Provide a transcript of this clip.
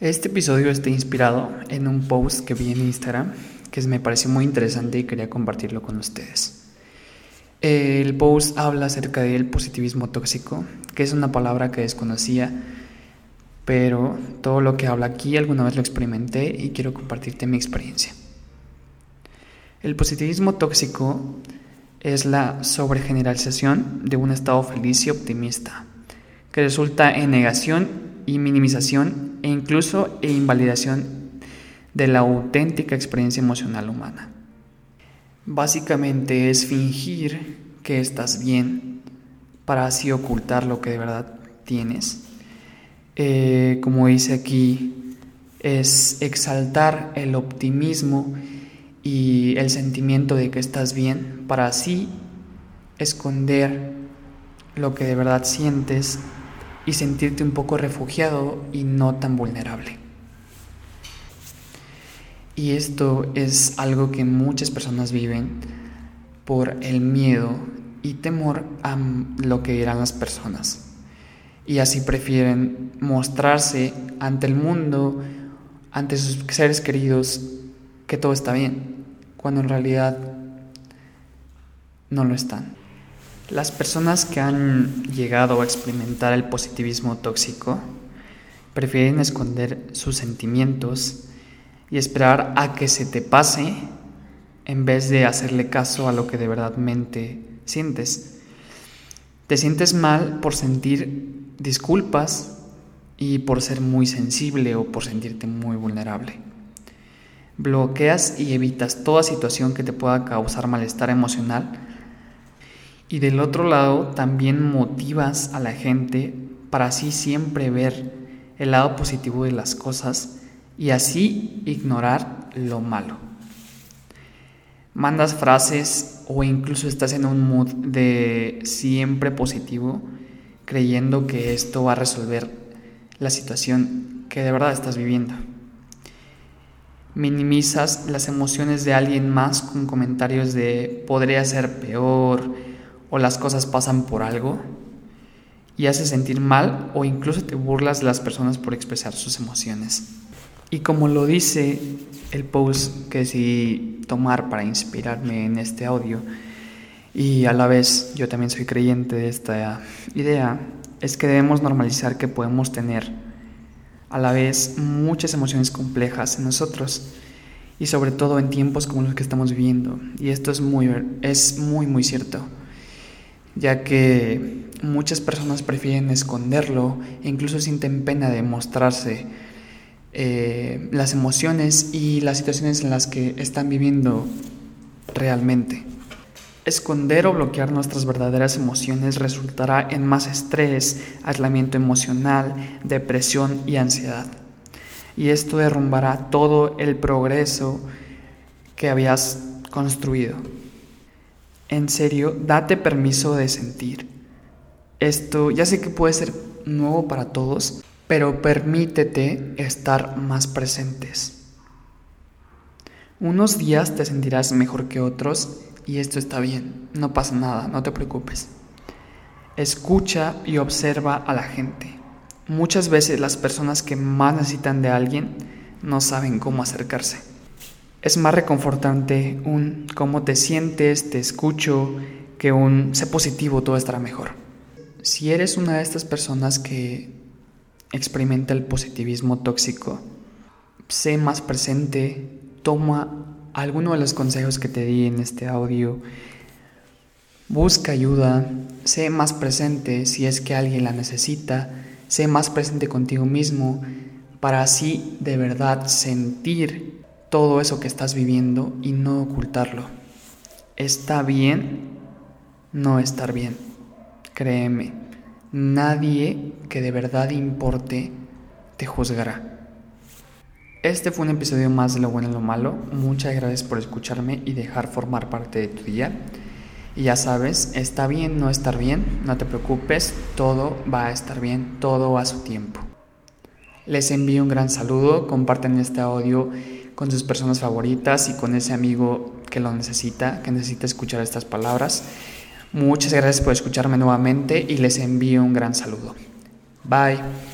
Este episodio está inspirado en un post que vi en Instagram que me pareció muy interesante y quería compartirlo con ustedes. El post habla acerca del positivismo tóxico, que es una palabra que desconocía, pero todo lo que habla aquí alguna vez lo experimenté y quiero compartirte mi experiencia. El positivismo tóxico es la sobregeneralización de un estado feliz y optimista, que resulta en negación y minimización e incluso e invalidación de la auténtica experiencia emocional humana. Básicamente es fingir que estás bien para así ocultar lo que de verdad tienes. Eh, como dice aquí, es exaltar el optimismo y el sentimiento de que estás bien para así esconder lo que de verdad sientes y sentirte un poco refugiado y no tan vulnerable. Y esto es algo que muchas personas viven por el miedo y temor a lo que dirán las personas. Y así prefieren mostrarse ante el mundo, ante sus seres queridos, que todo está bien, cuando en realidad no lo están. Las personas que han llegado a experimentar el positivismo tóxico prefieren esconder sus sentimientos y esperar a que se te pase en vez de hacerle caso a lo que de verdadmente sientes. Te sientes mal por sentir disculpas y por ser muy sensible o por sentirte muy vulnerable. Bloqueas y evitas toda situación que te pueda causar malestar emocional. Y del otro lado también motivas a la gente para así siempre ver el lado positivo de las cosas y así ignorar lo malo. Mandas frases o incluso estás en un mood de siempre positivo creyendo que esto va a resolver la situación que de verdad estás viviendo minimizas las emociones de alguien más con comentarios de podría ser peor o las cosas pasan por algo y haces sentir mal o incluso te burlas de las personas por expresar sus emociones. Y como lo dice el post que decidí tomar para inspirarme en este audio, y a la vez yo también soy creyente de esta idea, es que debemos normalizar que podemos tener a la vez muchas emociones complejas en nosotros y sobre todo en tiempos como los que estamos viviendo. Y esto es muy, es muy, muy cierto, ya que muchas personas prefieren esconderlo e incluso sienten pena de mostrarse eh, las emociones y las situaciones en las que están viviendo realmente. Esconder o bloquear nuestras verdaderas emociones resultará en más estrés, aislamiento emocional, depresión y ansiedad. Y esto derrumbará todo el progreso que habías construido. En serio, date permiso de sentir. Esto ya sé que puede ser nuevo para todos, pero permítete estar más presentes. Unos días te sentirás mejor que otros y esto está bien, no pasa nada, no te preocupes. Escucha y observa a la gente. Muchas veces las personas que más necesitan de alguien no saben cómo acercarse. Es más reconfortante un cómo te sientes, te escucho, que un sé positivo, todo estará mejor. Si eres una de estas personas que experimenta el positivismo tóxico, sé más presente, toma alguno de los consejos que te di en este audio. Busca ayuda, sé más presente si es que alguien la necesita, sé más presente contigo mismo para así de verdad sentir todo eso que estás viviendo y no ocultarlo. Está bien no estar bien, créeme, nadie que de verdad importe te juzgará. Este fue un episodio más de Lo Bueno y Lo Malo. Muchas gracias por escucharme y dejar formar parte de tu día. Y ya sabes, está bien no estar bien, no te preocupes, todo va a estar bien, todo a su tiempo. Les envío un gran saludo, comparten este audio con sus personas favoritas y con ese amigo que lo necesita, que necesita escuchar estas palabras. Muchas gracias por escucharme nuevamente y les envío un gran saludo. Bye.